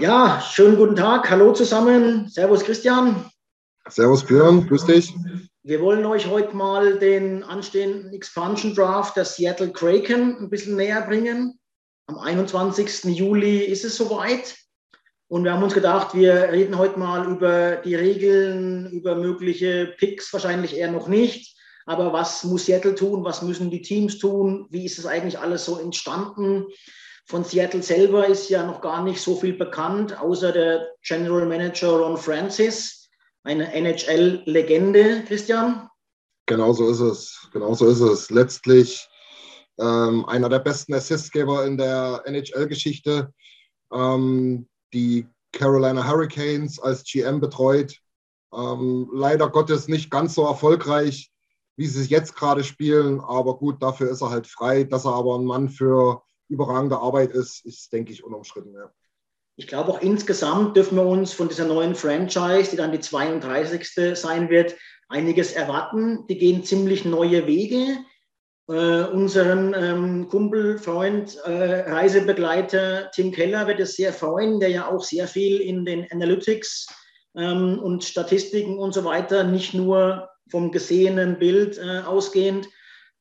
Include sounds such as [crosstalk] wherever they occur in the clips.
Ja, schönen guten Tag. Hallo zusammen. Servus Christian. Servus Björn, grüß dich. Wir wollen euch heute mal den anstehenden Expansion Draft der Seattle Kraken ein bisschen näher bringen. Am 21. Juli ist es soweit. Und wir haben uns gedacht, wir reden heute mal über die Regeln, über mögliche Picks, wahrscheinlich eher noch nicht. Aber was muss Seattle tun? Was müssen die Teams tun? Wie ist es eigentlich alles so entstanden? Von Seattle selber ist ja noch gar nicht so viel bekannt, außer der General Manager Ron Francis, eine NHL-Legende, Christian. Genau so ist es. Genau so ist es. Letztlich ähm, einer der besten Assistgeber in der NHL-Geschichte. Ähm, die Carolina Hurricanes als GM betreut. Ähm, leider Gottes nicht ganz so erfolgreich, wie sie es jetzt gerade spielen. Aber gut, dafür ist er halt frei. Dass er aber ein Mann für überragende Arbeit ist, ist, denke ich, unumstritten. Ja. Ich glaube auch insgesamt dürfen wir uns von dieser neuen Franchise, die dann die 32. sein wird, einiges erwarten. Die gehen ziemlich neue Wege. Äh, unseren ähm, Kumpel, Freund, äh, Reisebegleiter Tim Keller wird es sehr freuen, der ja auch sehr viel in den Analytics ähm, und Statistiken und so weiter, nicht nur vom gesehenen Bild äh, ausgehend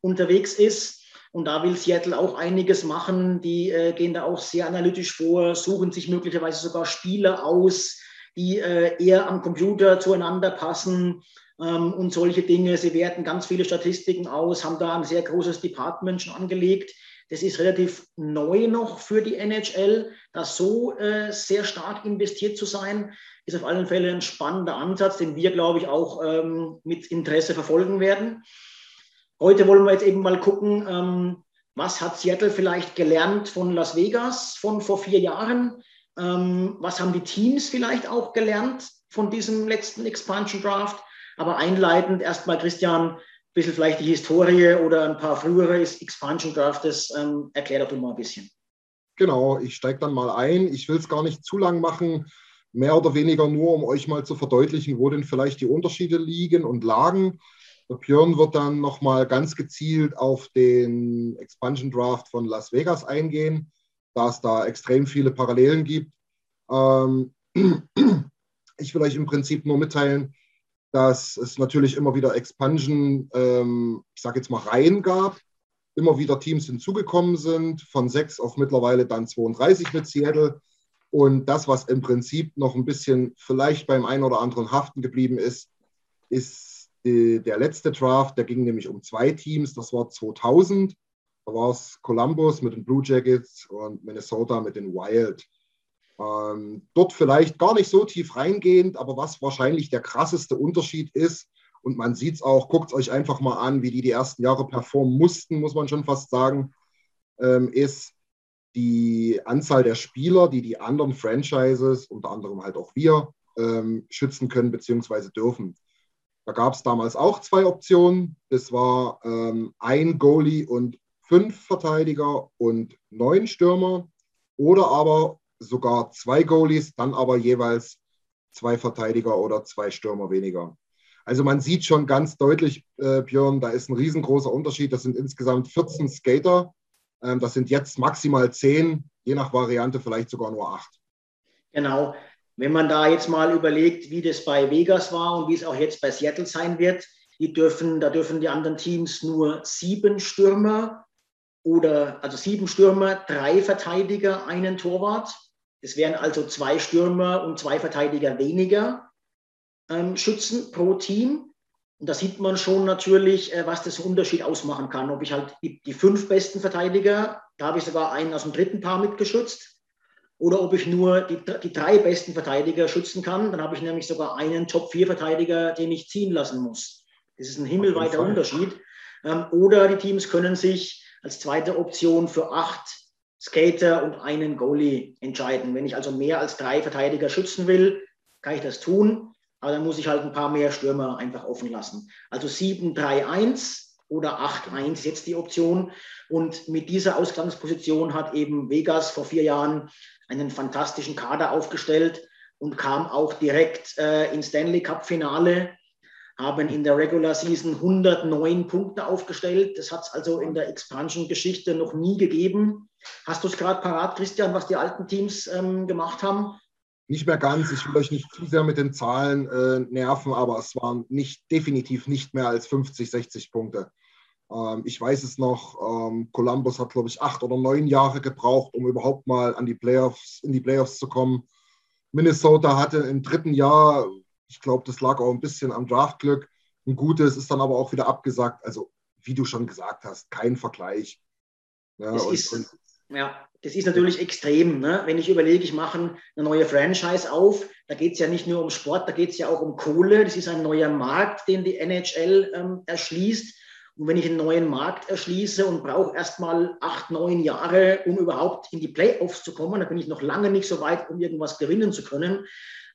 unterwegs ist. Und da will Seattle auch einiges machen. Die äh, gehen da auch sehr analytisch vor, suchen sich möglicherweise sogar Spieler aus, die äh, eher am Computer zueinander passen ähm, und solche Dinge. Sie werten ganz viele Statistiken aus, haben da ein sehr großes Department schon angelegt. Das ist relativ neu noch für die NHL. Da so äh, sehr stark investiert zu sein, ist auf alle Fälle ein spannender Ansatz, den wir, glaube ich, auch ähm, mit Interesse verfolgen werden. Heute wollen wir jetzt eben mal gucken, ähm, was hat Seattle vielleicht gelernt von Las Vegas von vor vier Jahren? Ähm, was haben die Teams vielleicht auch gelernt von diesem letzten Expansion Draft? Aber einleitend erstmal, Christian, ein bisschen vielleicht die Historie oder ein paar frühere Expansion Drafts. Ähm, erklär doch mal ein bisschen. Genau, ich steige dann mal ein. Ich will es gar nicht zu lang machen, mehr oder weniger nur, um euch mal zu verdeutlichen, wo denn vielleicht die Unterschiede liegen und lagen. Björn wird dann nochmal ganz gezielt auf den Expansion Draft von Las Vegas eingehen, da es da extrem viele Parallelen gibt. Ähm, [clears throat] ich will euch im Prinzip nur mitteilen, dass es natürlich immer wieder Expansion, ähm, ich sage jetzt mal, Reihen gab, immer wieder Teams hinzugekommen sind, von sechs auf mittlerweile dann 32 mit Seattle. Und das, was im Prinzip noch ein bisschen vielleicht beim einen oder anderen haften geblieben ist, ist die, der letzte Draft, der ging nämlich um zwei Teams, das war 2000. Da war es Columbus mit den Blue Jackets und Minnesota mit den Wild. Ähm, dort vielleicht gar nicht so tief reingehend, aber was wahrscheinlich der krasseste Unterschied ist, und man sieht es auch, guckt es euch einfach mal an, wie die die ersten Jahre performen mussten, muss man schon fast sagen, ähm, ist die Anzahl der Spieler, die die anderen Franchises, unter anderem halt auch wir, ähm, schützen können bzw. dürfen. Da gab es damals auch zwei Optionen. Das war ähm, ein Goalie und fünf Verteidiger und neun Stürmer. Oder aber sogar zwei Goalies, dann aber jeweils zwei Verteidiger oder zwei Stürmer weniger. Also man sieht schon ganz deutlich, äh, Björn, da ist ein riesengroßer Unterschied. Das sind insgesamt 14 Skater. Ähm, das sind jetzt maximal 10, je nach Variante vielleicht sogar nur acht. Genau. Wenn man da jetzt mal überlegt, wie das bei Vegas war und wie es auch jetzt bei Seattle sein wird, die dürfen, da dürfen die anderen Teams nur sieben Stürmer oder also sieben Stürmer, drei Verteidiger, einen Torwart. Es wären also zwei Stürmer und zwei Verteidiger weniger ähm, Schützen pro Team. Und da sieht man schon natürlich, äh, was das Unterschied ausmachen kann. Ob ich halt die, die, fünf besten Verteidiger, da habe ich sogar einen aus dem dritten Paar mitgeschützt, oder ob ich nur die, die drei besten Verteidiger schützen kann. Dann habe ich nämlich sogar einen Top-4-Verteidiger, den ich ziehen lassen muss. Das ist ein himmelweiter Unterschied. Ähm, oder die Teams können sich als zweite Option für acht Skater und einen Goalie entscheiden. Wenn ich also mehr als drei Verteidiger schützen will, kann ich das tun. Aber dann muss ich halt ein paar mehr Stürmer einfach offen lassen. Also 7-3-1 oder 8-1 ist jetzt die Option. Und mit dieser Ausgangsposition hat eben Vegas vor vier Jahren einen fantastischen Kader aufgestellt und kam auch direkt äh, ins Stanley Cup Finale haben in der Regular Season 109 Punkte aufgestellt. Das hat es also in der Expansion-Geschichte noch nie gegeben. Hast du es gerade parat, Christian, was die alten Teams ähm, gemacht haben? Nicht mehr ganz. Ich will euch nicht zu sehr mit den Zahlen äh, nerven, aber es waren nicht, definitiv nicht mehr als 50, 60 Punkte. Ähm, ich weiß es noch, ähm, Columbus hat, glaube ich, acht oder neun Jahre gebraucht, um überhaupt mal an die Playoffs, in die Playoffs zu kommen. Minnesota hatte im dritten Jahr ich glaube, das lag auch ein bisschen am Draftglück. Ein gutes ist dann aber auch wieder abgesagt. Also, wie du schon gesagt hast, kein Vergleich. Ja, das, und, ist, und, ja, das ist natürlich extrem. Ne? Wenn ich überlege, ich mache eine neue Franchise auf, da geht es ja nicht nur um Sport, da geht es ja auch um Kohle. Das ist ein neuer Markt, den die NHL ähm, erschließt. Und wenn ich einen neuen Markt erschließe und brauche erstmal acht, neun Jahre, um überhaupt in die Playoffs zu kommen, dann bin ich noch lange nicht so weit, um irgendwas gewinnen zu können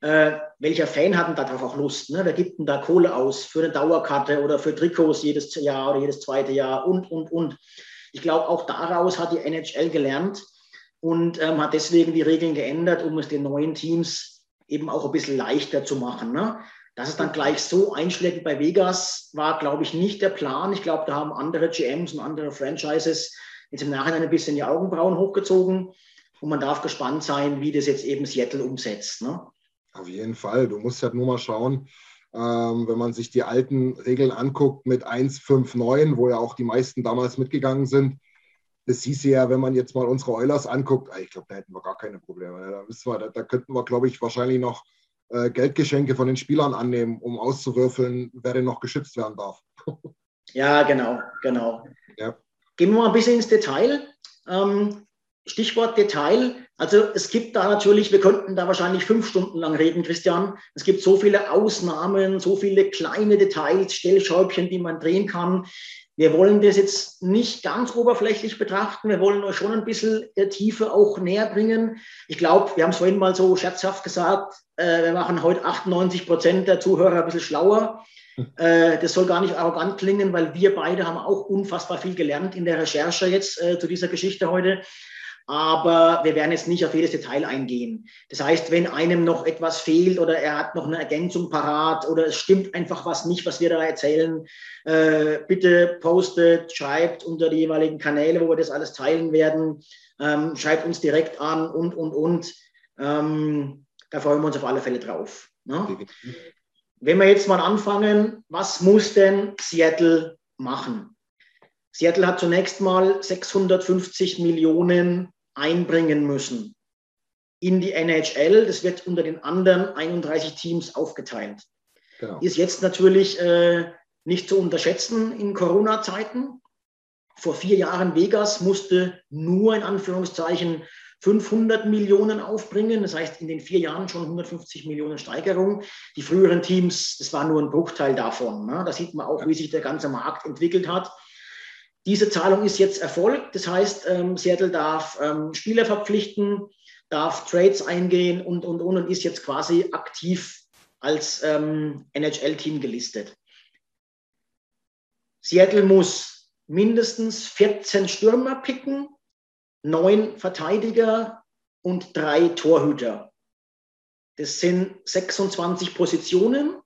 äh, welcher Fan hat denn darauf auch Lust? Ne? Wer gibt denn da Kohle aus für eine Dauerkarte oder für Trikots jedes Jahr oder jedes zweite Jahr und, und, und. Ich glaube, auch daraus hat die NHL gelernt und ähm, hat deswegen die Regeln geändert, um es den neuen Teams eben auch ein bisschen leichter zu machen. Ne? Dass es dann gleich so einschlägt bei Vegas, war, glaube ich, nicht der Plan. Ich glaube, da haben andere GMs und andere Franchises jetzt im Nachhinein ein bisschen die Augenbrauen hochgezogen. Und man darf gespannt sein, wie das jetzt eben Seattle umsetzt. Ne? Auf jeden Fall. Du musst ja nur mal schauen, ähm, wenn man sich die alten Regeln anguckt mit 1,59, wo ja auch die meisten damals mitgegangen sind. Das hieß ja, wenn man jetzt mal unsere Eulers anguckt, ah, ich glaube, da hätten wir gar keine Probleme. Da, wir, da, da könnten wir, glaube ich, wahrscheinlich noch äh, Geldgeschenke von den Spielern annehmen, um auszuwürfeln, wer denn noch geschützt werden darf. ja, genau, genau. Ja. Gehen wir mal ein bisschen ins Detail. Ähm, Stichwort Detail. Also es gibt da natürlich, wir könnten da wahrscheinlich fünf Stunden lang reden, Christian. Es gibt so viele Ausnahmen, so viele kleine Details, Stellschäubchen, die man drehen kann. Wir wollen das jetzt nicht ganz oberflächlich betrachten. Wir wollen euch schon ein bisschen der Tiefe auch näher bringen. Ich glaube, wir haben es vorhin mal so scherzhaft gesagt, äh, wir machen heute 98 Prozent der Zuhörer ein bisschen schlauer. Äh, das soll gar nicht arrogant klingen, weil wir beide haben auch unfassbar viel gelernt in der Recherche jetzt äh, zu dieser Geschichte heute aber wir werden jetzt nicht auf jedes Detail eingehen. Das heißt, wenn einem noch etwas fehlt oder er hat noch eine Ergänzung parat oder es stimmt einfach was nicht, was wir da erzählen, äh, bitte postet, schreibt unter die jeweiligen Kanäle, wo wir das alles teilen werden, ähm, schreibt uns direkt an und, und, und. Ähm, da freuen wir uns auf alle Fälle drauf. Ne? Wenn wir jetzt mal anfangen, was muss denn Seattle machen? Seattle hat zunächst mal 650 Millionen einbringen müssen in die NHL. Das wird unter den anderen 31 Teams aufgeteilt. Genau. Ist jetzt natürlich äh, nicht zu unterschätzen in Corona-Zeiten. Vor vier Jahren Vegas musste nur in Anführungszeichen 500 Millionen aufbringen. Das heißt, in den vier Jahren schon 150 Millionen Steigerung. Die früheren Teams, das war nur ein Bruchteil davon. Ne? Da sieht man auch, wie sich der ganze Markt entwickelt hat. Diese Zahlung ist jetzt erfolgt. Das heißt, ähm, Seattle darf ähm, Spieler verpflichten, darf Trades eingehen und, und, und, und ist jetzt quasi aktiv als ähm, NHL-Team gelistet. Seattle muss mindestens 14 Stürmer picken, neun Verteidiger und drei Torhüter. Das sind 26 Positionen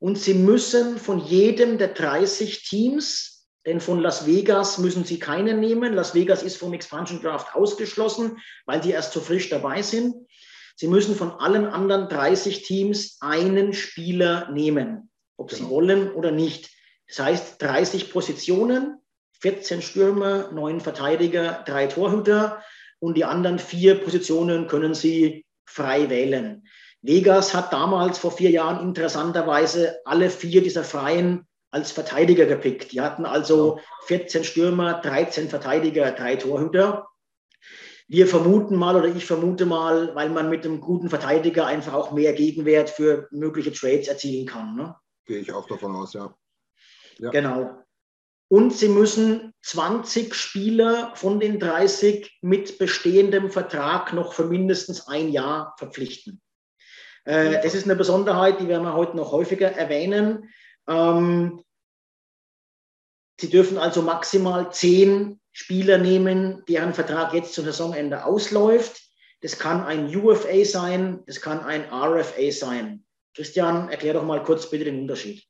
und sie müssen von jedem der 30 Teams denn von Las Vegas müssen sie keinen nehmen. Las Vegas ist vom Expansion Draft ausgeschlossen, weil die erst so frisch dabei sind. Sie müssen von allen anderen 30 Teams einen Spieler nehmen, ob genau. sie wollen oder nicht. Das heißt 30 Positionen, 14 Stürmer, 9 Verteidiger, 3 Torhüter und die anderen vier Positionen können Sie frei wählen. Vegas hat damals vor vier Jahren interessanterweise alle vier dieser Freien als Verteidiger gepickt. Die hatten also 14 Stürmer, 13 Verteidiger, drei Torhüter. Wir vermuten mal oder ich vermute mal, weil man mit einem guten Verteidiger einfach auch mehr Gegenwert für mögliche Trades erzielen kann. Ne? Gehe ich auch davon aus, ja. ja. Genau. Und sie müssen 20 Spieler von den 30 mit bestehendem Vertrag noch für mindestens ein Jahr verpflichten. Äh, das ist eine Besonderheit, die werden wir heute noch häufiger erwähnen. Ähm, sie dürfen also maximal zehn Spieler nehmen, deren Vertrag jetzt zum Saisonende ausläuft. Das kann ein UFA sein, das kann ein RFA sein. Christian, erklär doch mal kurz bitte den Unterschied.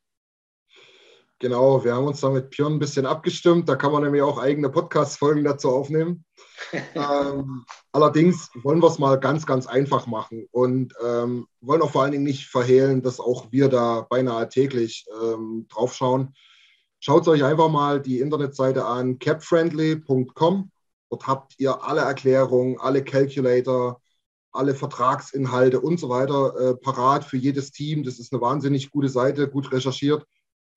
Genau, wir haben uns da mit Björn ein bisschen abgestimmt. Da kann man nämlich auch eigene Podcast-Folgen dazu aufnehmen. [laughs] ähm, allerdings wollen wir es mal ganz, ganz einfach machen und ähm, wollen auch vor allen Dingen nicht verhehlen, dass auch wir da beinahe täglich ähm, drauf schauen. Schaut euch einfach mal die Internetseite an, capfriendly.com. Dort habt ihr alle Erklärungen, alle Calculator, alle Vertragsinhalte und so weiter äh, parat für jedes Team. Das ist eine wahnsinnig gute Seite, gut recherchiert.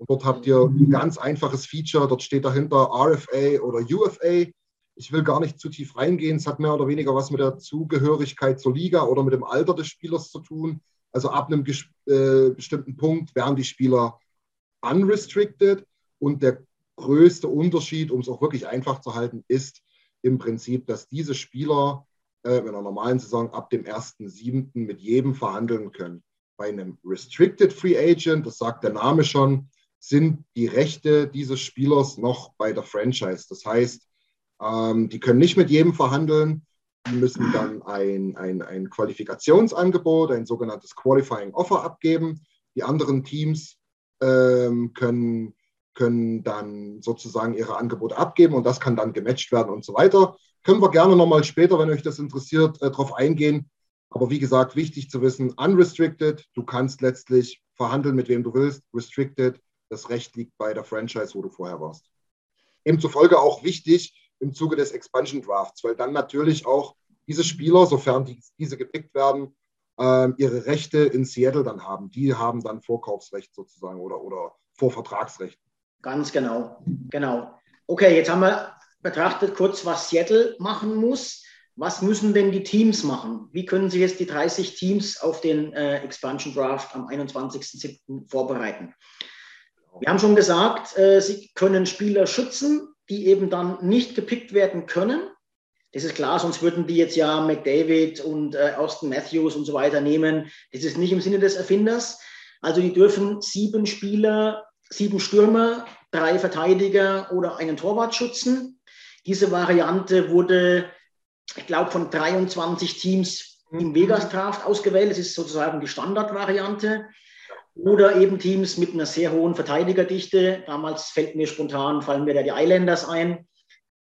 Und dort habt ihr ein ganz einfaches Feature. Dort steht dahinter RFA oder UFA. Ich will gar nicht zu tief reingehen. Es hat mehr oder weniger was mit der Zugehörigkeit zur Liga oder mit dem Alter des Spielers zu tun. Also ab einem äh, bestimmten Punkt werden die Spieler unrestricted. Und der größte Unterschied, um es auch wirklich einfach zu halten, ist im Prinzip, dass diese Spieler äh, in einer normalen Saison ab dem 1.7. mit jedem verhandeln können. Bei einem Restricted Free Agent, das sagt der Name schon, sind die Rechte dieses Spielers noch bei der Franchise. Das heißt, ähm, die können nicht mit jedem verhandeln. Die müssen dann ein, ein, ein Qualifikationsangebot, ein sogenanntes Qualifying Offer abgeben. Die anderen Teams ähm, können, können dann sozusagen ihre Angebote abgeben und das kann dann gematcht werden und so weiter. Können wir gerne nochmal später, wenn euch das interessiert, äh, darauf eingehen. Aber wie gesagt, wichtig zu wissen, unrestricted, du kannst letztlich verhandeln, mit wem du willst. Restricted, das Recht liegt bei der Franchise, wo du vorher warst. Demzufolge auch wichtig im Zuge des Expansion Drafts, weil dann natürlich auch diese Spieler, sofern die, diese gepickt werden, äh, ihre Rechte in Seattle dann haben. Die haben dann Vorkaufsrecht sozusagen oder, oder Vorvertragsrecht. Ganz genau, genau. Okay, jetzt haben wir betrachtet kurz, was Seattle machen muss. Was müssen denn die Teams machen? Wie können sich jetzt die 30 Teams auf den äh, Expansion Draft am 21.07. vorbereiten? Wir haben schon gesagt, äh, sie können Spieler schützen, die eben dann nicht gepickt werden können. Das ist klar, sonst würden die jetzt ja McDavid und äh, Austin Matthews und so weiter nehmen. Das ist nicht im Sinne des Erfinders. Also die dürfen sieben Spieler, sieben Stürmer, drei Verteidiger oder einen Torwart schützen. Diese Variante wurde, ich glaube, von 23 Teams im Vegas Draft ausgewählt. Das ist sozusagen die Standardvariante. Oder eben Teams mit einer sehr hohen Verteidigerdichte. Damals fällt mir spontan, fallen mir da die Islanders ein.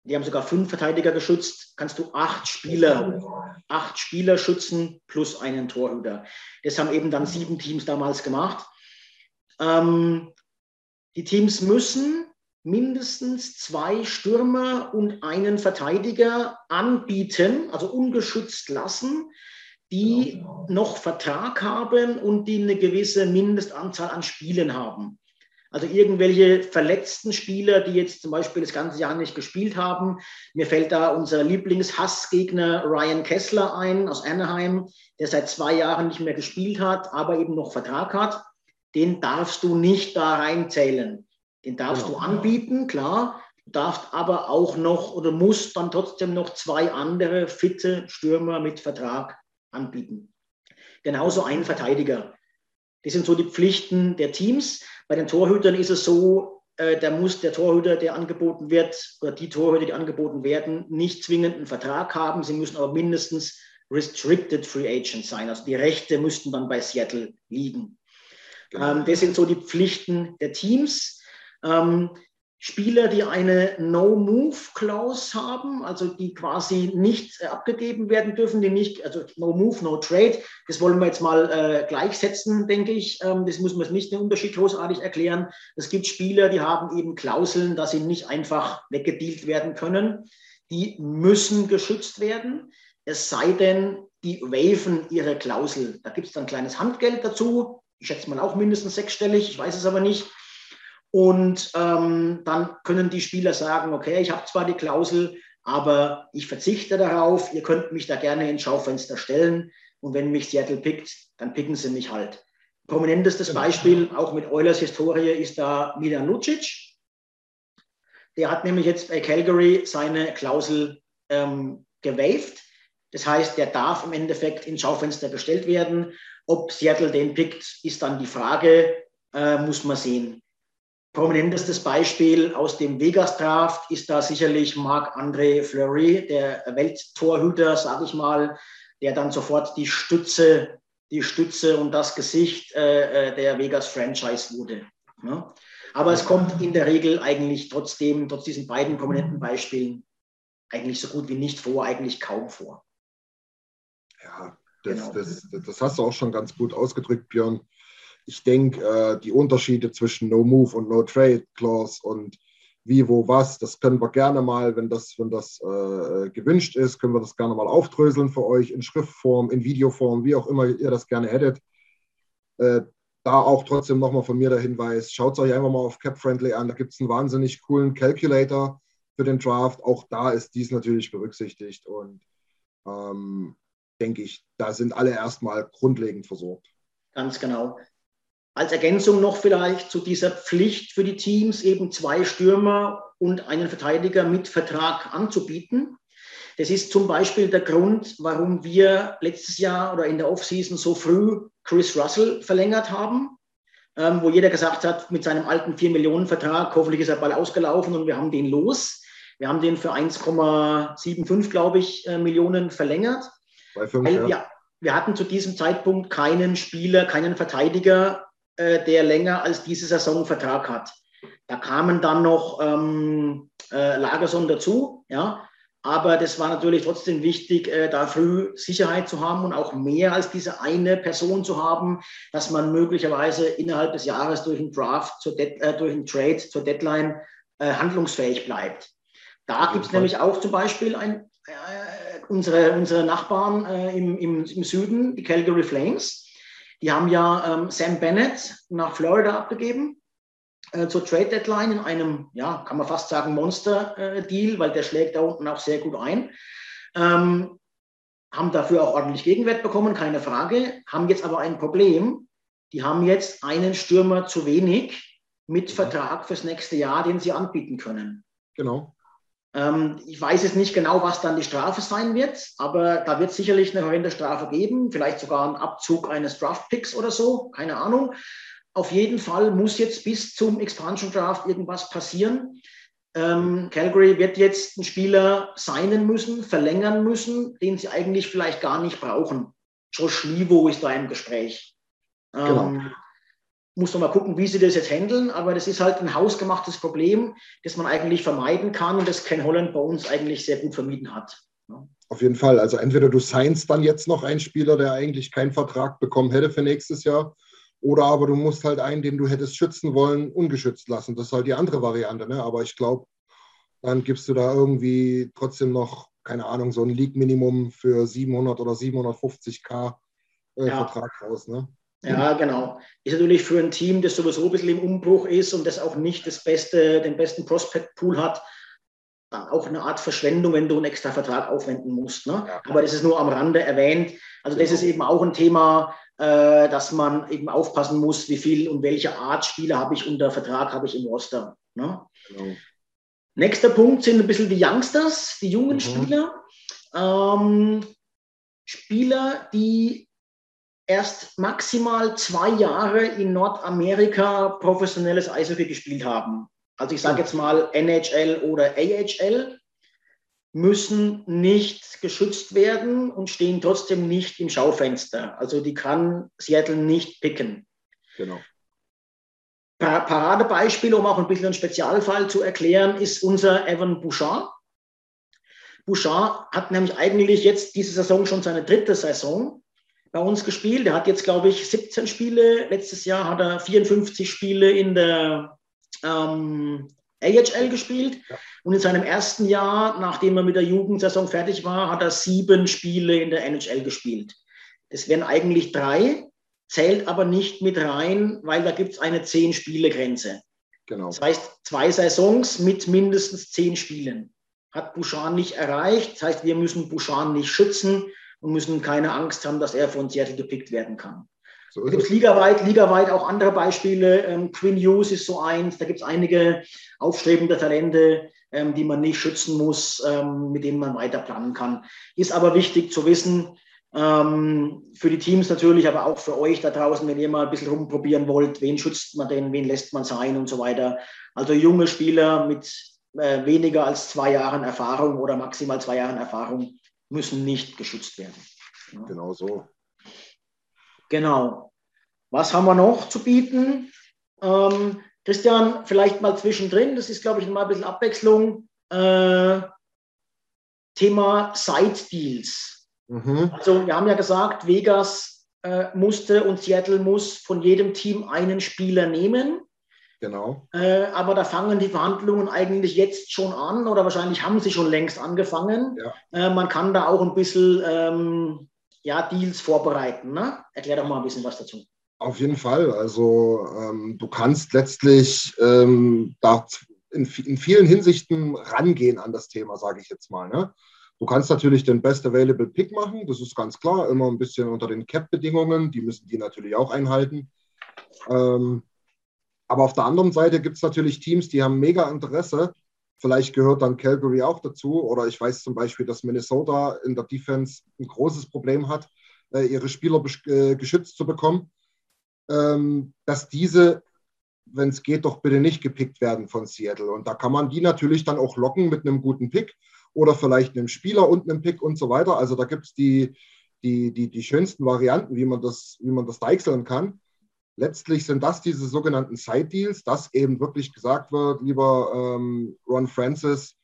Die haben sogar fünf Verteidiger geschützt. Kannst du acht Spieler, acht Spieler schützen plus einen Torhüter. Das haben eben dann sieben Teams damals gemacht. Ähm, die Teams müssen mindestens zwei Stürmer und einen Verteidiger anbieten, also ungeschützt lassen, die noch Vertrag haben und die eine gewisse Mindestanzahl an Spielen haben. Also irgendwelche verletzten Spieler, die jetzt zum Beispiel das ganze Jahr nicht gespielt haben. Mir fällt da unser Lieblingshassgegner Ryan Kessler ein aus Anaheim, der seit zwei Jahren nicht mehr gespielt hat, aber eben noch Vertrag hat. Den darfst du nicht da reinzählen. Den darfst genau. du anbieten, klar. Du darfst aber auch noch oder musst dann trotzdem noch zwei andere fitte Stürmer mit Vertrag anbieten. Genauso ein Verteidiger. Das sind so die Pflichten der Teams. Bei den Torhütern ist es so, äh, da muss der Torhüter, der angeboten wird, oder die Torhüter, die angeboten werden, nicht zwingend einen Vertrag haben. Sie müssen aber mindestens Restricted Free Agent sein. Also die Rechte müssten dann bei Seattle liegen. Genau. Ähm, das sind so die Pflichten der Teams. Ähm, Spieler, die eine No-Move-Clause haben, also die quasi nicht äh, abgegeben werden dürfen, die nicht, also No-Move, No-Trade, das wollen wir jetzt mal äh, gleichsetzen, denke ich. Ähm, das muss man nicht den Unterschied großartig erklären. Es gibt Spieler, die haben eben Klauseln, dass sie nicht einfach weggedealt werden können. Die müssen geschützt werden, es sei denn, die waven ihre Klausel. Da gibt es dann kleines Handgeld dazu. Ich schätze mal auch mindestens sechsstellig, ich weiß es aber nicht. Und ähm, dann können die Spieler sagen, okay, ich habe zwar die Klausel, aber ich verzichte darauf. Ihr könnt mich da gerne ins Schaufenster stellen. Und wenn mich Seattle pickt, dann picken sie mich halt. Prominentestes genau. Beispiel, auch mit Eulers Historie, ist da Milan Lucic. Der hat nämlich jetzt bei Calgary seine Klausel ähm, gewaved. Das heißt, der darf im Endeffekt ins Schaufenster gestellt werden. Ob Seattle den pickt, ist dann die Frage, äh, muss man sehen. Prominentestes Beispiel aus dem Vegas-Draft ist da sicherlich Marc-André Fleury, der Welttorhüter, sage ich mal, der dann sofort die Stütze, die Stütze und das Gesicht äh, äh, der Vegas-Franchise wurde. Ja? Aber es kommt in der Regel eigentlich trotzdem, trotz diesen beiden prominenten Beispielen, eigentlich so gut wie nicht vor, eigentlich kaum vor. Ja, das, genau. das, das hast du auch schon ganz gut ausgedrückt, Björn ich denke, äh, die Unterschiede zwischen No Move und No Trade Clause und wie, wo, was, das können wir gerne mal, wenn das, wenn das äh, gewünscht ist, können wir das gerne mal aufdröseln für euch in Schriftform, in Videoform, wie auch immer ihr das gerne hättet. Äh, da auch trotzdem nochmal von mir der Hinweis, schaut es euch einfach mal auf CapFriendly an, da gibt es einen wahnsinnig coolen Calculator für den Draft. Auch da ist dies natürlich berücksichtigt und ähm, denke ich, da sind alle erstmal grundlegend versorgt. Ganz genau. Als Ergänzung noch vielleicht zu dieser Pflicht für die Teams, eben zwei Stürmer und einen Verteidiger mit Vertrag anzubieten. Das ist zum Beispiel der Grund, warum wir letztes Jahr oder in der Offseason so früh Chris Russell verlängert haben, ähm, wo jeder gesagt hat, mit seinem alten 4-Millionen-Vertrag, hoffentlich ist er bald ausgelaufen und wir haben den los. Wir haben den für 1,75, glaube ich, äh, Millionen verlängert. Bei fünf, weil, ja. ja. wir hatten zu diesem Zeitpunkt keinen Spieler, keinen Verteidiger, äh, der länger als diese Saison Vertrag hat. Da kamen dann noch ähm, äh, Lagerson dazu, ja. Aber das war natürlich trotzdem wichtig, äh, da früh Sicherheit zu haben und auch mehr als diese eine Person zu haben, dass man möglicherweise innerhalb des Jahres durch einen Draft, äh, durch einen Trade zur Deadline äh, handlungsfähig bleibt. Da gibt es nämlich auch zum Beispiel ein, äh, unsere, unsere Nachbarn im, im, im Süden, die Calgary Flames die haben ja ähm, Sam Bennett nach Florida abgegeben äh, zur Trade Deadline in einem, ja, kann man fast sagen, Monster-Deal, äh, weil der schlägt da unten auch sehr gut ein. Ähm, haben dafür auch ordentlich Gegenwert bekommen, keine Frage, haben jetzt aber ein Problem. Die haben jetzt einen Stürmer zu wenig mit Vertrag fürs nächste Jahr, den sie anbieten können. Genau. Ähm, ich weiß jetzt nicht genau, was dann die Strafe sein wird, aber da wird sicherlich eine horrende Strafe geben, vielleicht sogar ein Abzug eines Draft-Picks oder so, keine Ahnung. Auf jeden Fall muss jetzt bis zum Expansion Draft irgendwas passieren. Ähm, Calgary wird jetzt einen Spieler signen müssen, verlängern müssen, den sie eigentlich vielleicht gar nicht brauchen. Josh Livo ist da im Gespräch. Genau. Ähm, muss man mal gucken, wie sie das jetzt handeln, aber das ist halt ein hausgemachtes Problem, das man eigentlich vermeiden kann und das Ken Holland bei uns eigentlich sehr gut vermieden hat. Auf jeden Fall. Also entweder du signst dann jetzt noch einen Spieler, der eigentlich keinen Vertrag bekommen hätte für nächstes Jahr, oder aber du musst halt einen, den du hättest schützen wollen, ungeschützt lassen. Das ist halt die andere Variante. Ne? Aber ich glaube, dann gibst du da irgendwie trotzdem noch, keine Ahnung, so ein League-Minimum für 700 oder 750k äh, ja. Vertrag raus. Ne? Ja, genau. Ist natürlich für ein Team, das sowieso ein bisschen im Umbruch ist und das auch nicht das beste, den besten Prospect-Pool hat, dann auch eine Art Verschwendung, wenn du einen extra Vertrag aufwenden musst. Ne? Ja, Aber das ist nur am Rande erwähnt. Also genau. das ist eben auch ein Thema, äh, dass man eben aufpassen muss, wie viel und welche Art Spieler habe ich unter Vertrag, habe ich im Roster. Ne? Genau. Nächster Punkt sind ein bisschen die Youngsters, die jungen mhm. Spieler. Ähm, Spieler, die erst maximal zwei Jahre in Nordamerika professionelles Eishockey gespielt haben. Also ich sage jetzt mal NHL oder AHL, müssen nicht geschützt werden und stehen trotzdem nicht im Schaufenster. Also die kann Seattle nicht picken. Genau. Paradebeispiel, um auch ein bisschen einen Spezialfall zu erklären, ist unser Evan Bouchard. Bouchard hat nämlich eigentlich jetzt diese Saison schon seine dritte Saison bei uns gespielt. Er hat jetzt, glaube ich, 17 Spiele. Letztes Jahr hat er 54 Spiele in der ähm, AHL gespielt. Ja. Und in seinem ersten Jahr, nachdem er mit der Jugendsaison fertig war, hat er sieben Spiele in der NHL gespielt. Das wären eigentlich drei, zählt aber nicht mit rein, weil da gibt es eine Zehn-Spiele-Grenze. Genau. Das heißt, zwei Saisons mit mindestens zehn Spielen hat Bouchard nicht erreicht. Das heißt, wir müssen Bouchard nicht schützen und müssen keine Angst haben, dass er von Seattle gepickt werden kann. So da gibt es ligaweit, ligaweit auch andere Beispiele. Ähm, Quinn Hughes ist so eins. Da gibt es einige aufstrebende Talente, ähm, die man nicht schützen muss, ähm, mit denen man weiter planen kann. Ist aber wichtig zu wissen, ähm, für die Teams natürlich, aber auch für euch da draußen, wenn ihr mal ein bisschen rumprobieren wollt, wen schützt man denn, wen lässt man sein und so weiter. Also junge Spieler mit äh, weniger als zwei Jahren Erfahrung oder maximal zwei Jahren Erfahrung müssen nicht geschützt werden. Genau so. Genau. Was haben wir noch zu bieten? Ähm, Christian, vielleicht mal zwischendrin, das ist, glaube ich, mal ein bisschen Abwechslung. Äh, Thema Side-Deals. Mhm. Also wir haben ja gesagt, Vegas äh, musste und Seattle muss von jedem Team einen Spieler nehmen. Genau. Äh, aber da fangen die Verhandlungen eigentlich jetzt schon an oder wahrscheinlich haben sie schon längst angefangen. Ja. Äh, man kann da auch ein bisschen ähm, ja, Deals vorbereiten. Ne? Erklär doch mal ein bisschen was dazu. Auf jeden Fall. Also ähm, du kannst letztlich ähm, da in, in, vielen Hinsichten rangehen an das Thema, sage ich jetzt mal. Ne? Du kannst natürlich den Best Available Pick machen, das ist ganz klar, immer ein bisschen unter den Cap-Bedingungen, die müssen die natürlich auch einhalten. Ähm, aber auf der anderen Seite gibt es natürlich Teams, die haben mega Interesse. Vielleicht gehört dann Calgary auch dazu. Oder ich weiß zum Beispiel, dass Minnesota in der Defense ein großes Problem hat, äh, ihre Spieler äh, geschützt zu bekommen. Ähm, dass diese, wenn es geht, doch bitte nicht gepickt werden von Seattle. Und da kann man die natürlich dann auch locken mit einem guten Pick oder vielleicht einem Spieler und einem Pick und so weiter. Also da gibt es die, die, die, die schönsten Varianten, wie man das, wie man das deichseln kann letztlich sind das diese sogenannten Side-Deals, dass eben wirklich gesagt wird, lieber ähm, Ron Francis,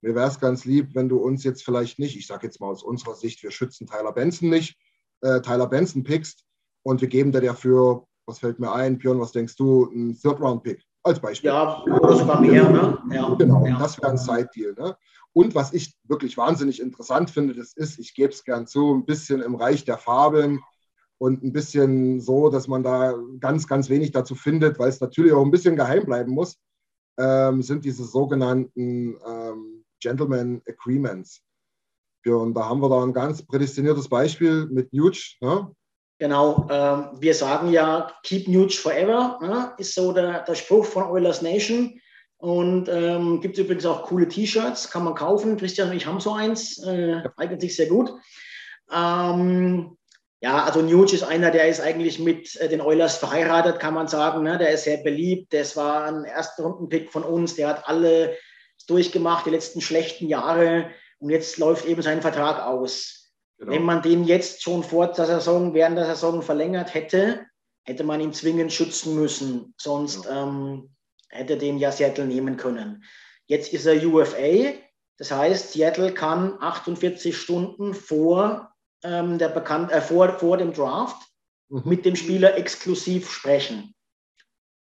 mir wäre es ganz lieb, wenn du uns jetzt vielleicht nicht, ich sage jetzt mal aus unserer Sicht, wir schützen Tyler Benson nicht, äh, Tyler Benson pickst und wir geben dir dafür, was fällt mir ein, Björn, was denkst du, einen Third-Round-Pick als Beispiel. Ja, oder sogar mehr, ne? Ja. Genau, ja. das wäre ein Side-Deal. Ne? Und was ich wirklich wahnsinnig interessant finde, das ist, ich gebe es gern zu, ein bisschen im Reich der Fabeln, und ein bisschen so, dass man da ganz, ganz wenig dazu findet, weil es natürlich auch ein bisschen geheim bleiben muss, ähm, sind diese sogenannten ähm, Gentleman Agreements. und da haben wir da ein ganz prädestiniertes Beispiel mit Nuge. Ne? Genau, ähm, wir sagen ja, keep Nuge forever, ne? ist so der, der Spruch von Oilers Nation. Und ähm, gibt übrigens auch coole T-Shirts, kann man kaufen. Christian und ich haben so eins, äh, eignet sich sehr gut. Ähm, ja, also Nuge ist einer, der ist eigentlich mit äh, den Oilers verheiratet, kann man sagen. Ne? Der ist sehr beliebt. Das war ein erster Rundenpick von uns. Der hat alle durchgemacht, die letzten schlechten Jahre. Und jetzt läuft eben sein Vertrag aus. Genau. Wenn man den jetzt schon vor der Saison, während der Saison verlängert hätte, hätte man ihn zwingend schützen müssen. Sonst ja. ähm, hätte den ja Seattle nehmen können. Jetzt ist er UFA. Das heißt, Seattle kann 48 Stunden vor ähm, der bekannt, äh, vor, vor dem Draft mhm. mit dem Spieler exklusiv sprechen.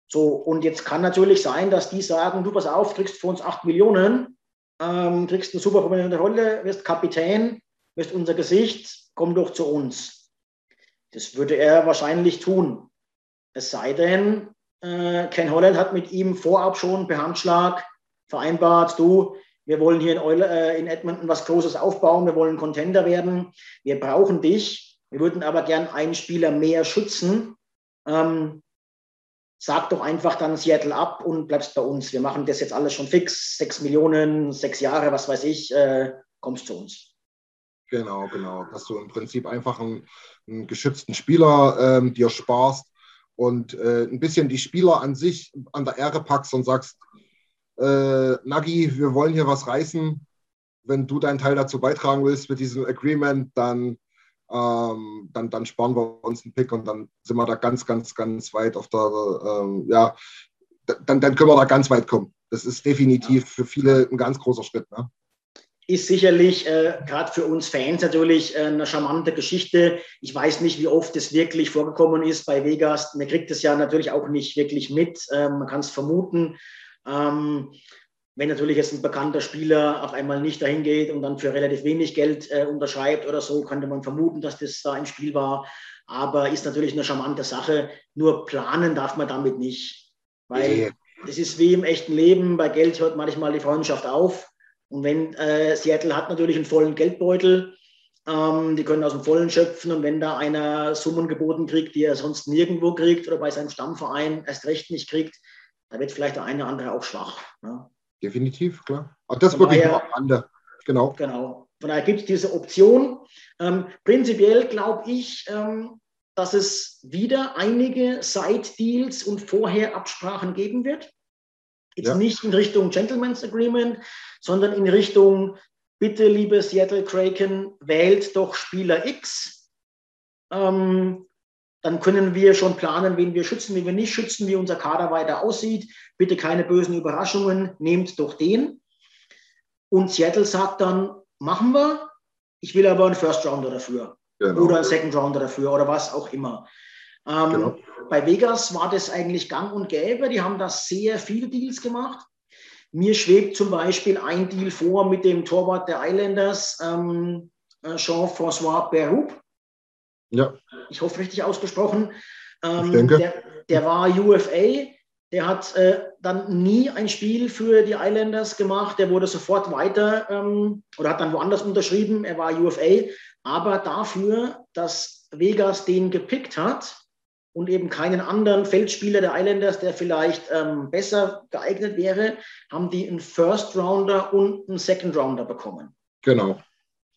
So, und jetzt kann natürlich sein, dass die sagen, du pass auf, kriegst für uns 8 Millionen, ähm, kriegst eine super prominente Rolle, wirst Kapitän, wirst unser Gesicht, komm doch zu uns. Das würde er wahrscheinlich tun. Es sei denn, äh, Ken Holland hat mit ihm vorab schon per Handschlag vereinbart, du, wir wollen hier in, Eule, äh, in Edmonton was Großes aufbauen. Wir wollen Contender werden. Wir brauchen dich. Wir würden aber gern einen Spieler mehr schützen. Ähm, sag doch einfach dann Seattle ab und bleibst bei uns. Wir machen das jetzt alles schon fix. Sechs Millionen, sechs Jahre, was weiß ich. Äh, kommst zu uns. Genau, genau. Dass du im Prinzip einfach einen, einen geschützten Spieler ähm, dir sparst und äh, ein bisschen die Spieler an sich an der Ehre packst und sagst, äh, Nagi, wir wollen hier was reißen. Wenn du deinen Teil dazu beitragen willst mit diesem Agreement, dann ähm, dann, dann sparen wir uns einen Pick und dann sind wir da ganz, ganz, ganz weit auf der, ähm, ja, dann, dann können wir da ganz weit kommen. Das ist definitiv für viele ein ganz großer Schritt. Ne? ist sicherlich äh, gerade für uns Fans natürlich äh, eine charmante Geschichte. Ich weiß nicht, wie oft es wirklich vorgekommen ist bei Vegas. Man kriegt es ja natürlich auch nicht wirklich mit. Ähm, man kann es vermuten. Ähm, wenn natürlich jetzt ein bekannter Spieler auf einmal nicht dahin geht und dann für relativ wenig Geld äh, unterschreibt oder so, könnte man vermuten, dass das da im Spiel war. Aber ist natürlich eine charmante Sache. Nur planen darf man damit nicht. Weil es ist wie im echten Leben. Bei Geld hört manchmal die Freundschaft auf. Und wenn äh, Seattle hat natürlich einen vollen Geldbeutel, ähm, die können aus dem Vollen schöpfen und wenn da einer Summen geboten kriegt, die er sonst nirgendwo kriegt oder bei seinem Stammverein erst recht nicht kriegt, da wird vielleicht der eine oder andere auch schwach. Ne? Definitiv, klar. Aber das wirklich daher, nur am Genau. Genau. Von daher gibt es diese Option. Ähm, prinzipiell glaube ich, ähm, dass es wieder einige Side-Deals und Vorher-Absprachen geben wird. Jetzt ja. nicht in Richtung Gentleman's Agreement, sondern in Richtung, bitte, liebe Seattle Kraken, wählt doch Spieler X. Ähm, dann können wir schon planen, wen wir schützen, wen wir nicht schützen, wie unser Kader weiter aussieht. Bitte keine bösen Überraschungen, nehmt doch den. Und Seattle sagt dann, machen wir, ich will aber einen First Rounder dafür. Genau. Oder einen Second Rounder dafür oder was auch immer. Ähm, genau. Bei Vegas war das eigentlich gang und gäbe. Die haben da sehr viele Deals gemacht. Mir schwebt zum Beispiel ein Deal vor mit dem Torwart der Islanders, ähm, äh, Jean-François Berhoub. Ja. Ich hoffe, richtig ausgesprochen. Ähm, ich denke. Der, der, war UFA. Der hat äh, dann nie ein Spiel für die Islanders gemacht. Der wurde sofort weiter ähm, oder hat dann woanders unterschrieben. Er war UFA. Aber dafür, dass Vegas den gepickt hat, und eben keinen anderen Feldspieler der Islanders, der vielleicht ähm, besser geeignet wäre, haben die einen First Rounder und einen Second Rounder bekommen. Genau.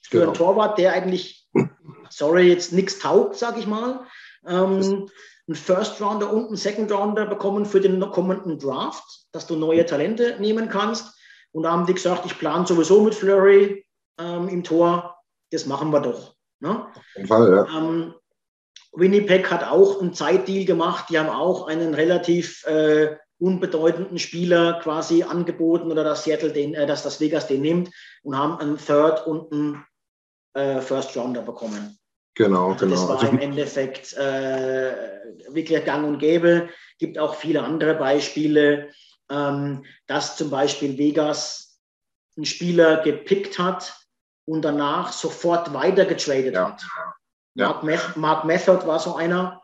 Für genau. einen Torwart, der eigentlich, sorry, jetzt nichts taugt, sag ich mal. Ähm, einen First Rounder und einen Second Rounder bekommen für den kommenden Draft, dass du neue Talente nehmen kannst. Und da haben die gesagt, ich plane sowieso mit Flurry ähm, im Tor, das machen wir doch. Ne? Auf jeden Fall, ja. Ähm, Winnipeg hat auch einen Zeitdeal gemacht. Die haben auch einen relativ äh, unbedeutenden Spieler quasi angeboten oder dass Seattle den, äh, dass das Vegas den nimmt und haben einen Third und einen äh, First Rounder bekommen. Genau, also genau. Das war also, im Endeffekt äh, wirklich gang und gäbe. Gibt auch viele andere Beispiele, ähm, dass zum Beispiel Vegas einen Spieler gepickt hat und danach sofort weiter getradet ja. hat. Ja. Mark, Meth Mark Method war so einer,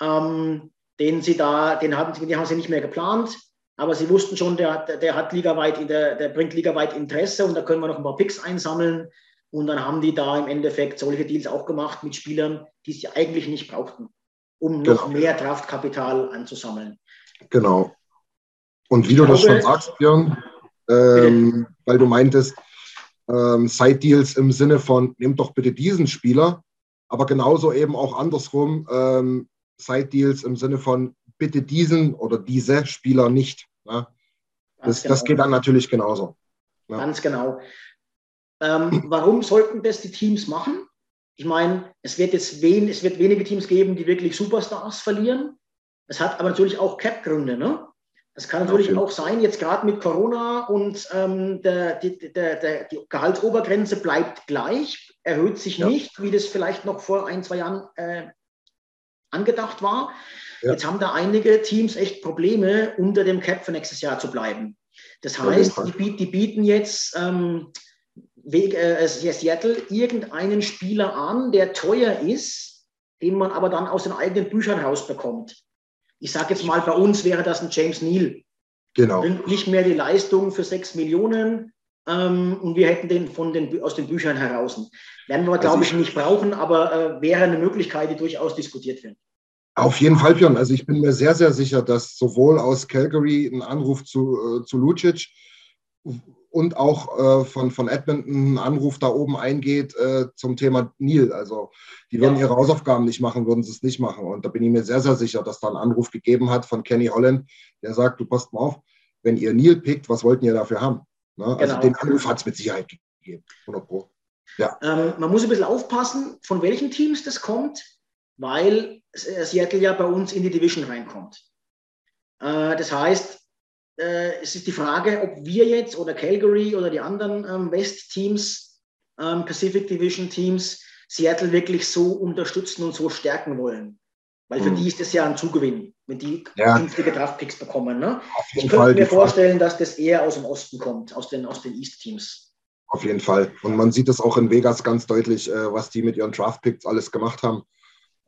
ähm, den sie da, den haben, sie, den haben sie nicht mehr geplant, aber sie wussten schon, der, der, der hat ligaweit, der, der bringt ligaweit Interesse und da können wir noch ein paar Picks einsammeln. Und dann haben die da im Endeffekt solche Deals auch gemacht mit Spielern, die sie eigentlich nicht brauchten, um noch genau. mehr Draftkapital anzusammeln. Genau. Und wie du das schon sagst, Björn, ähm, weil du meintest, ähm, Side-Deals im Sinne von, nehmt doch bitte diesen Spieler, aber genauso eben auch andersrum ähm, Side-Deals im Sinne von bitte diesen oder diese Spieler nicht. Ne? Das, genau. das, geht dann natürlich genauso. Ja. Ganz genau. Ähm, warum sollten das die Teams machen? Ich meine, es wird jetzt wen, es wird wenige Teams geben, die wirklich Superstars verlieren. Es hat aber natürlich auch Cap-Gründe. Ne? Es kann natürlich okay. auch sein, jetzt gerade mit Corona und ähm, der, die, der, der, die Gehaltsobergrenze bleibt gleich, erhöht sich ja. nicht, wie das vielleicht noch vor ein, zwei Jahren äh, angedacht war. Ja. Jetzt haben da einige Teams echt Probleme, unter dem Cap für nächstes Jahr zu bleiben. Das heißt, die, die bieten jetzt ähm, Weg, äh, Seattle irgendeinen Spieler an, der teuer ist, den man aber dann aus den eigenen Büchern rausbekommt. Ich sage jetzt mal, bei uns wäre das ein James Neal. Genau. Nicht mehr die Leistung für sechs Millionen ähm, und wir hätten den, von den aus den Büchern heraus. Werden wir, glaube also ich, nicht brauchen, aber äh, wäre eine Möglichkeit, die durchaus diskutiert wird. Auf jeden Fall, Björn. Also ich bin mir sehr, sehr sicher, dass sowohl aus Calgary ein Anruf zu, äh, zu Lucic und auch äh, von, von Edmonton ein Anruf da oben eingeht äh, zum Thema Neil. Also die würden ja. ihre Hausaufgaben nicht machen, würden sie es nicht machen. Und da bin ich mir sehr, sehr sicher, dass da ein Anruf gegeben hat von Kenny Holland, der sagt, du passt mal auf, wenn ihr Neil pickt, was wollten ihr dafür haben? Ne? Also genau. den Anruf hat es mit Sicherheit gegeben, 100 Pro. Ja. Ähm, man muss ein bisschen aufpassen, von welchen Teams das kommt, weil Seattle ja bei uns in die Division reinkommt. Äh, das heißt, äh, es ist die Frage, ob wir jetzt oder Calgary oder die anderen ähm, West-Teams, ähm, Pacific Division Teams, Seattle wirklich so unterstützen und so stärken wollen. Weil für mhm. die ist das ja ein Zugewinn, wenn die ja. künftige Draftpicks bekommen. Ne? Ich könnte mir vorstellen, dass das eher aus dem Osten kommt, aus den, aus den East-Teams. Auf jeden Fall. Und man sieht das auch in Vegas ganz deutlich, äh, was die mit ihren Draftpicks alles gemacht haben,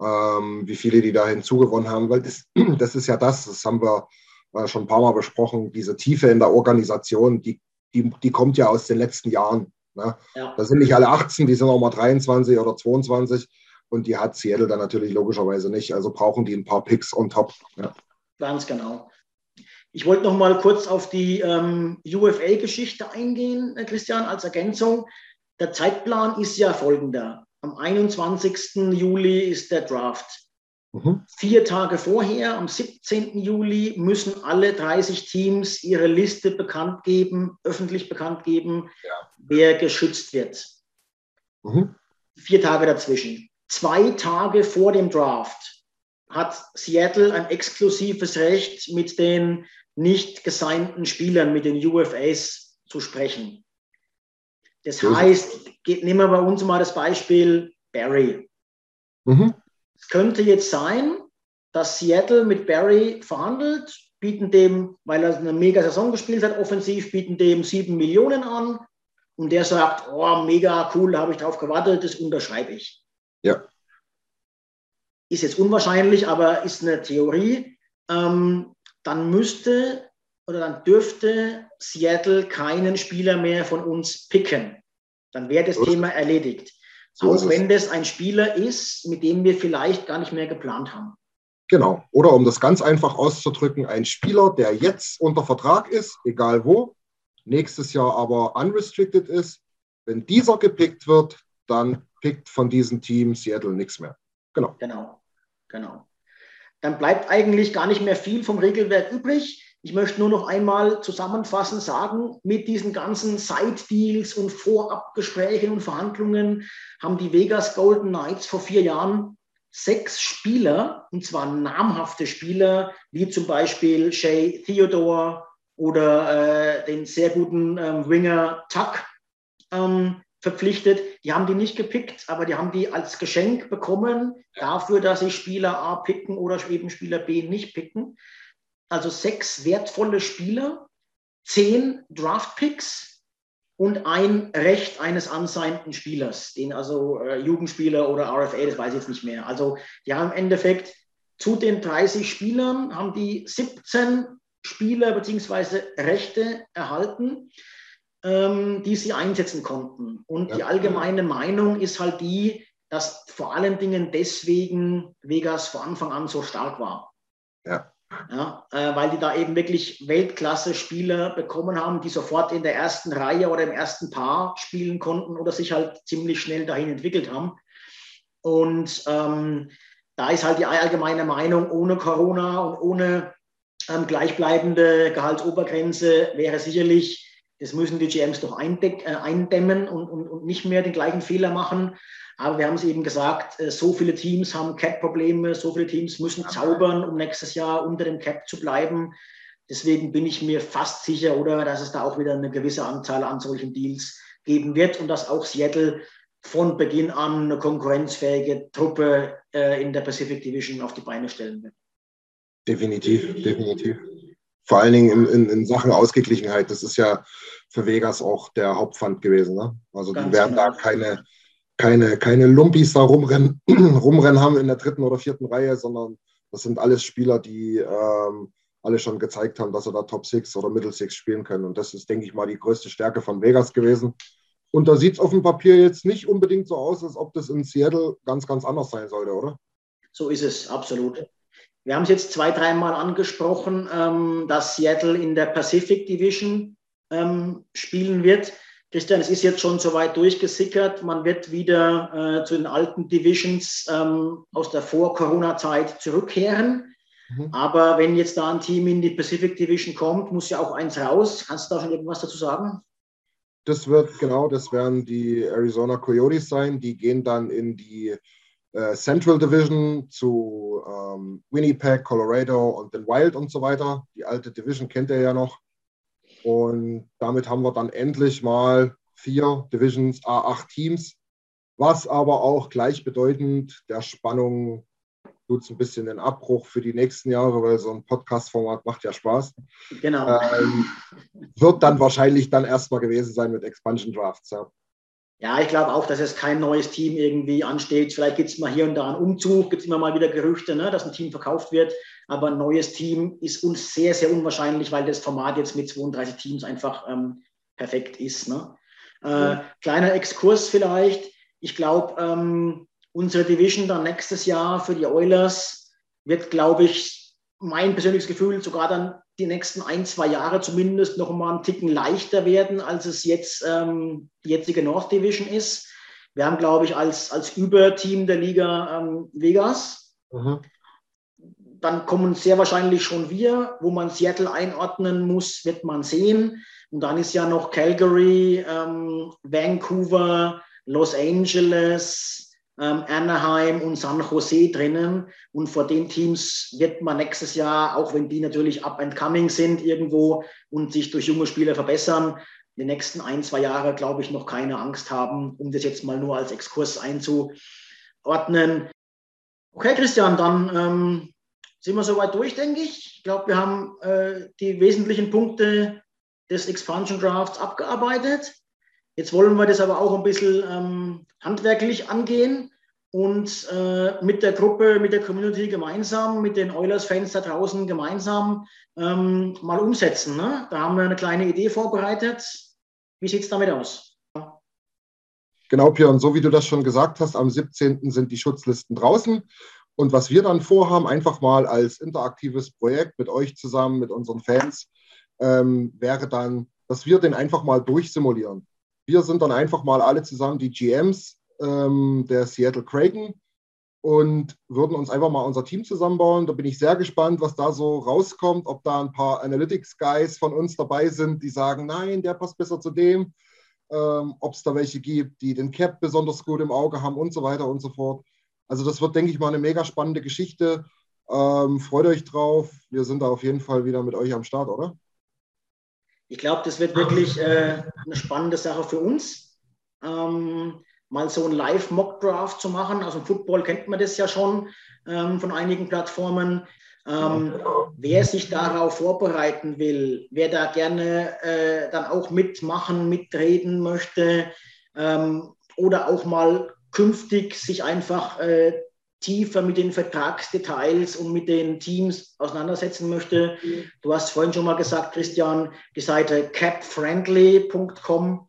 ähm, wie viele die da hinzugewonnen haben, weil das, [clears throat] das ist ja das, das haben wir äh, schon ein paar Mal besprochen, diese Tiefe in der Organisation, die, die, die kommt ja aus den letzten Jahren. Ne? Ja. Da sind nicht alle 18, die sind auch mal 23 oder 22 und die hat Seattle dann natürlich logischerweise nicht. Also brauchen die ein paar Picks on top. Ja. Ganz genau. Ich wollte noch mal kurz auf die ähm, UFA-Geschichte eingehen, äh, Christian, als Ergänzung. Der Zeitplan ist ja folgender. Am 21. Juli ist der Draft. Mhm. Vier Tage vorher, am 17. Juli, müssen alle 30 Teams ihre Liste bekannt geben, öffentlich bekannt geben, ja. wer geschützt wird. Mhm. Vier Tage dazwischen zwei Tage vor dem Draft hat Seattle ein exklusives Recht, mit den nicht gesignten Spielern, mit den UFAs zu sprechen. Das heißt, nehmen wir bei uns mal das Beispiel Barry. Mhm. Es könnte jetzt sein, dass Seattle mit Barry verhandelt, bieten dem, weil er eine mega Saison gespielt hat, offensiv, bieten dem sieben Millionen an und der sagt, oh, mega cool, da habe ich drauf gewartet, das unterschreibe ich. Ja. Ist jetzt unwahrscheinlich, aber ist eine Theorie. Ähm, dann müsste oder dann dürfte Seattle keinen Spieler mehr von uns picken. Dann wäre das Thema erledigt. So auch wenn das ein Spieler ist, mit dem wir vielleicht gar nicht mehr geplant haben. Genau. Oder um das ganz einfach auszudrücken, ein Spieler, der jetzt unter Vertrag ist, egal wo, nächstes Jahr aber unrestricted ist, wenn dieser gepickt wird, dann pickt von diesem Team Seattle nichts mehr. Genau. Genau, genau. Dann bleibt eigentlich gar nicht mehr viel vom Regelwerk übrig. Ich möchte nur noch einmal zusammenfassend sagen, mit diesen ganzen Side-Deals und Vorabgesprächen und Verhandlungen haben die Vegas Golden Knights vor vier Jahren sechs Spieler, und zwar namhafte Spieler, wie zum Beispiel Shay Theodore oder äh, den sehr guten ähm, Winger Tuck, ähm, verpflichtet. Die haben die nicht gepickt, aber die haben die als Geschenk bekommen dafür, dass sie Spieler A picken oder eben Spieler B nicht picken. Also sechs wertvolle Spieler, zehn Draft-Picks und ein Recht eines ansignten Spielers, den also äh, Jugendspieler oder RFA, das weiß ich jetzt nicht mehr. Also die haben im Endeffekt zu den 30 Spielern haben die 17 Spieler bzw. Rechte erhalten ähm, die sie einsetzen konnten. Und ja. die allgemeine Meinung ist halt die, dass vor allen Dingen deswegen Vegas von Anfang an so stark war. Ja. Ja, äh, weil die da eben wirklich Weltklasse-Spieler bekommen haben, die sofort in der ersten Reihe oder im ersten Paar spielen konnten oder sich halt ziemlich schnell dahin entwickelt haben. Und ähm, da ist halt die allgemeine Meinung, ohne Corona und ohne ähm, gleichbleibende Gehaltsobergrenze wäre sicherlich das müssen die GMs doch äh, eindämmen und, und, und nicht mehr den gleichen Fehler machen. Aber wir haben es eben gesagt, äh, so viele Teams haben Cap-Probleme, so viele Teams müssen zaubern, um nächstes Jahr unter dem Cap zu bleiben. Deswegen bin ich mir fast sicher, oder, dass es da auch wieder eine gewisse Anzahl an solchen Deals geben wird und dass auch Seattle von Beginn an eine konkurrenzfähige Truppe äh, in der Pacific Division auf die Beine stellen wird. Definitiv, definitiv vor allen Dingen in, in, in, Sachen Ausgeglichenheit. Das ist ja für Vegas auch der Hauptpfand gewesen. Ne? Also Ganz die werden genau. da keine, keine, keine Lumpis da rumrennen, [clears throat] rumrennen haben in der dritten oder vierten Reihe, sondern das sind alles Spieler, die ähm, alle schon gezeigt haben, dass sie da Top Six oder Middle Six spielen können. Und das ist, denke ich mal, die größte Stärke von Vegas gewesen. Und da sieht es auf dem Papier jetzt nicht unbedingt so aus, als ob das in Seattle ganz, ganz anders sein sollte, oder? So ist es, absolut. Wir haben es jetzt zwei, dreimal angesprochen, ähm, dass Seattle in der Pacific Division ähm, spielen wird. Christian, es ist jetzt schon so weit durchgesickert. Man wird wieder äh, zu den alten Divisions ähm, aus der Vor-Corona-Zeit zurückkehren. Mhm. Aber wenn jetzt da ein Team in die Pacific Division kommt, muss ja auch eins raus. Kannst du da schon irgendwas dazu sagen? Das wird, genau, das werden die Arizona Coyotes sein. Die gehen dann in die äh, Central Division zu ähm, Winnipeg, Colorado und den Wild und so weiter. Die alte Division kennt ihr ja noch. Und damit haben wir dann endlich mal vier Divisions, A8 Teams, was aber auch gleichbedeutend der Spannung tut ein bisschen den Abbruch für die nächsten Jahre, weil so ein Podcast-Format macht ja Spaß. Genau. Ähm, wird dann wahrscheinlich dann erstmal gewesen sein mit Expansion Drafts. Ja. Ja, ich glaube auch, dass jetzt kein neues Team irgendwie ansteht. Vielleicht gibt es mal hier und da einen Umzug, gibt es immer mal wieder Gerüchte, ne, dass ein Team verkauft wird. Aber ein neues Team ist uns sehr, sehr unwahrscheinlich, weil das Format jetzt mit 32 Teams einfach ähm, perfekt ist. Ne? Äh, mhm. Kleiner Exkurs vielleicht. Ich glaube, ähm, unsere Division dann nächstes Jahr für die Oilers wird, glaube ich, mein persönliches Gefühl sogar dann die nächsten ein, zwei Jahre zumindest noch mal einen Ticken leichter werden, als es jetzt ähm, die jetzige North Division ist. Wir haben, glaube ich, als, als Überteam der Liga ähm, Vegas. Mhm. Dann kommen sehr wahrscheinlich schon wir. Wo man Seattle einordnen muss, wird man sehen. Und dann ist ja noch Calgary, ähm, Vancouver, Los Angeles, ähm, Anaheim und San Jose drinnen. Und vor den Teams wird man nächstes Jahr, auch wenn die natürlich up and coming sind irgendwo und sich durch junge Spieler verbessern, die nächsten ein, zwei Jahre, glaube ich, noch keine Angst haben, um das jetzt mal nur als Exkurs einzuordnen. Okay, Christian, dann ähm, sind wir soweit durch, denke ich. Ich glaube, wir haben äh, die wesentlichen Punkte des Expansion Drafts abgearbeitet. Jetzt wollen wir das aber auch ein bisschen ähm, handwerklich angehen und äh, mit der Gruppe, mit der Community gemeinsam, mit den Oilers-Fans da draußen gemeinsam ähm, mal umsetzen. Ne? Da haben wir eine kleine Idee vorbereitet. Wie sieht es damit aus? Genau, Björn, so wie du das schon gesagt hast, am 17. sind die Schutzlisten draußen. Und was wir dann vorhaben, einfach mal als interaktives Projekt mit euch zusammen, mit unseren Fans, ähm, wäre dann, dass wir den einfach mal durchsimulieren. Wir sind dann einfach mal alle zusammen die GMs ähm, der Seattle Kraken und würden uns einfach mal unser Team zusammenbauen. Da bin ich sehr gespannt, was da so rauskommt, ob da ein paar Analytics-Guys von uns dabei sind, die sagen, nein, der passt besser zu dem, ähm, ob es da welche gibt, die den Cap besonders gut im Auge haben und so weiter und so fort. Also das wird, denke ich mal, eine mega spannende Geschichte. Ähm, freut euch drauf. Wir sind da auf jeden Fall wieder mit euch am Start, oder? Ich glaube, das wird wirklich äh, eine spannende Sache für uns. Ähm, mal so ein Live-Mock-Draft zu machen. Also im Football kennt man das ja schon ähm, von einigen Plattformen. Ähm, wer sich darauf vorbereiten will, wer da gerne äh, dann auch mitmachen, mitreden möchte ähm, oder auch mal künftig sich einfach äh, tiefer mit den Vertragsdetails und mit den Teams auseinandersetzen möchte. Du hast vorhin schon mal gesagt, Christian, die Seite capfriendly.com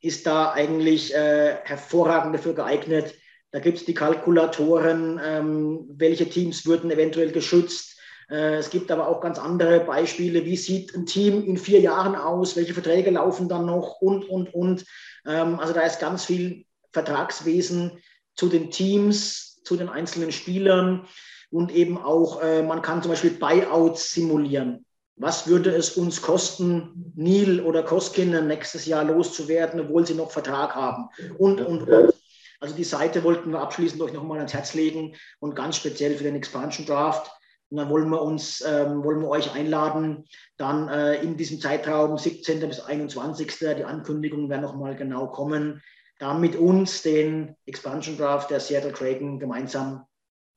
ist da eigentlich äh, hervorragend dafür geeignet. Da gibt es die Kalkulatoren, ähm, welche Teams würden eventuell geschützt. Äh, es gibt aber auch ganz andere Beispiele. Wie sieht ein Team in vier Jahren aus? Welche Verträge laufen dann noch? Und, und, und. Ähm, also da ist ganz viel Vertragswesen zu den Teams, zu den einzelnen Spielern und eben auch, äh, man kann zum Beispiel Buyouts simulieren. Was würde es uns kosten, Neil oder Koskinen nächstes Jahr loszuwerden, obwohl sie noch Vertrag haben? Und, und, und. Also die Seite wollten wir abschließend euch nochmal ans Herz legen und ganz speziell für den Expansion Draft. Und dann wollen wir uns, ähm, wollen wir euch einladen, dann äh, in diesem Zeitraum 17. bis 21. Die Ankündigungen werden nochmal genau kommen, da mit uns den Expansion Draft der Seattle Kraken gemeinsam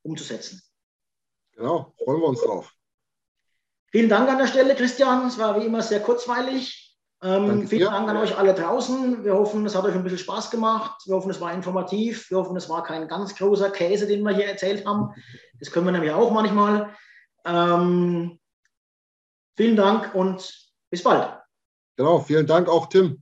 umzusetzen. Genau, freuen wir uns drauf. Vielen Dank an der Stelle, Christian. Es war wie immer sehr kurzweilig. Ähm, vielen Dank an euch alle draußen. Wir hoffen, es hat euch ein bisschen Spaß gemacht. Wir hoffen, es war informativ. Wir hoffen, es war kein ganz großer Käse, den wir hier erzählt haben. Das können wir nämlich auch manchmal. Ähm, vielen Dank und bis bald. Genau, vielen Dank auch, Tim.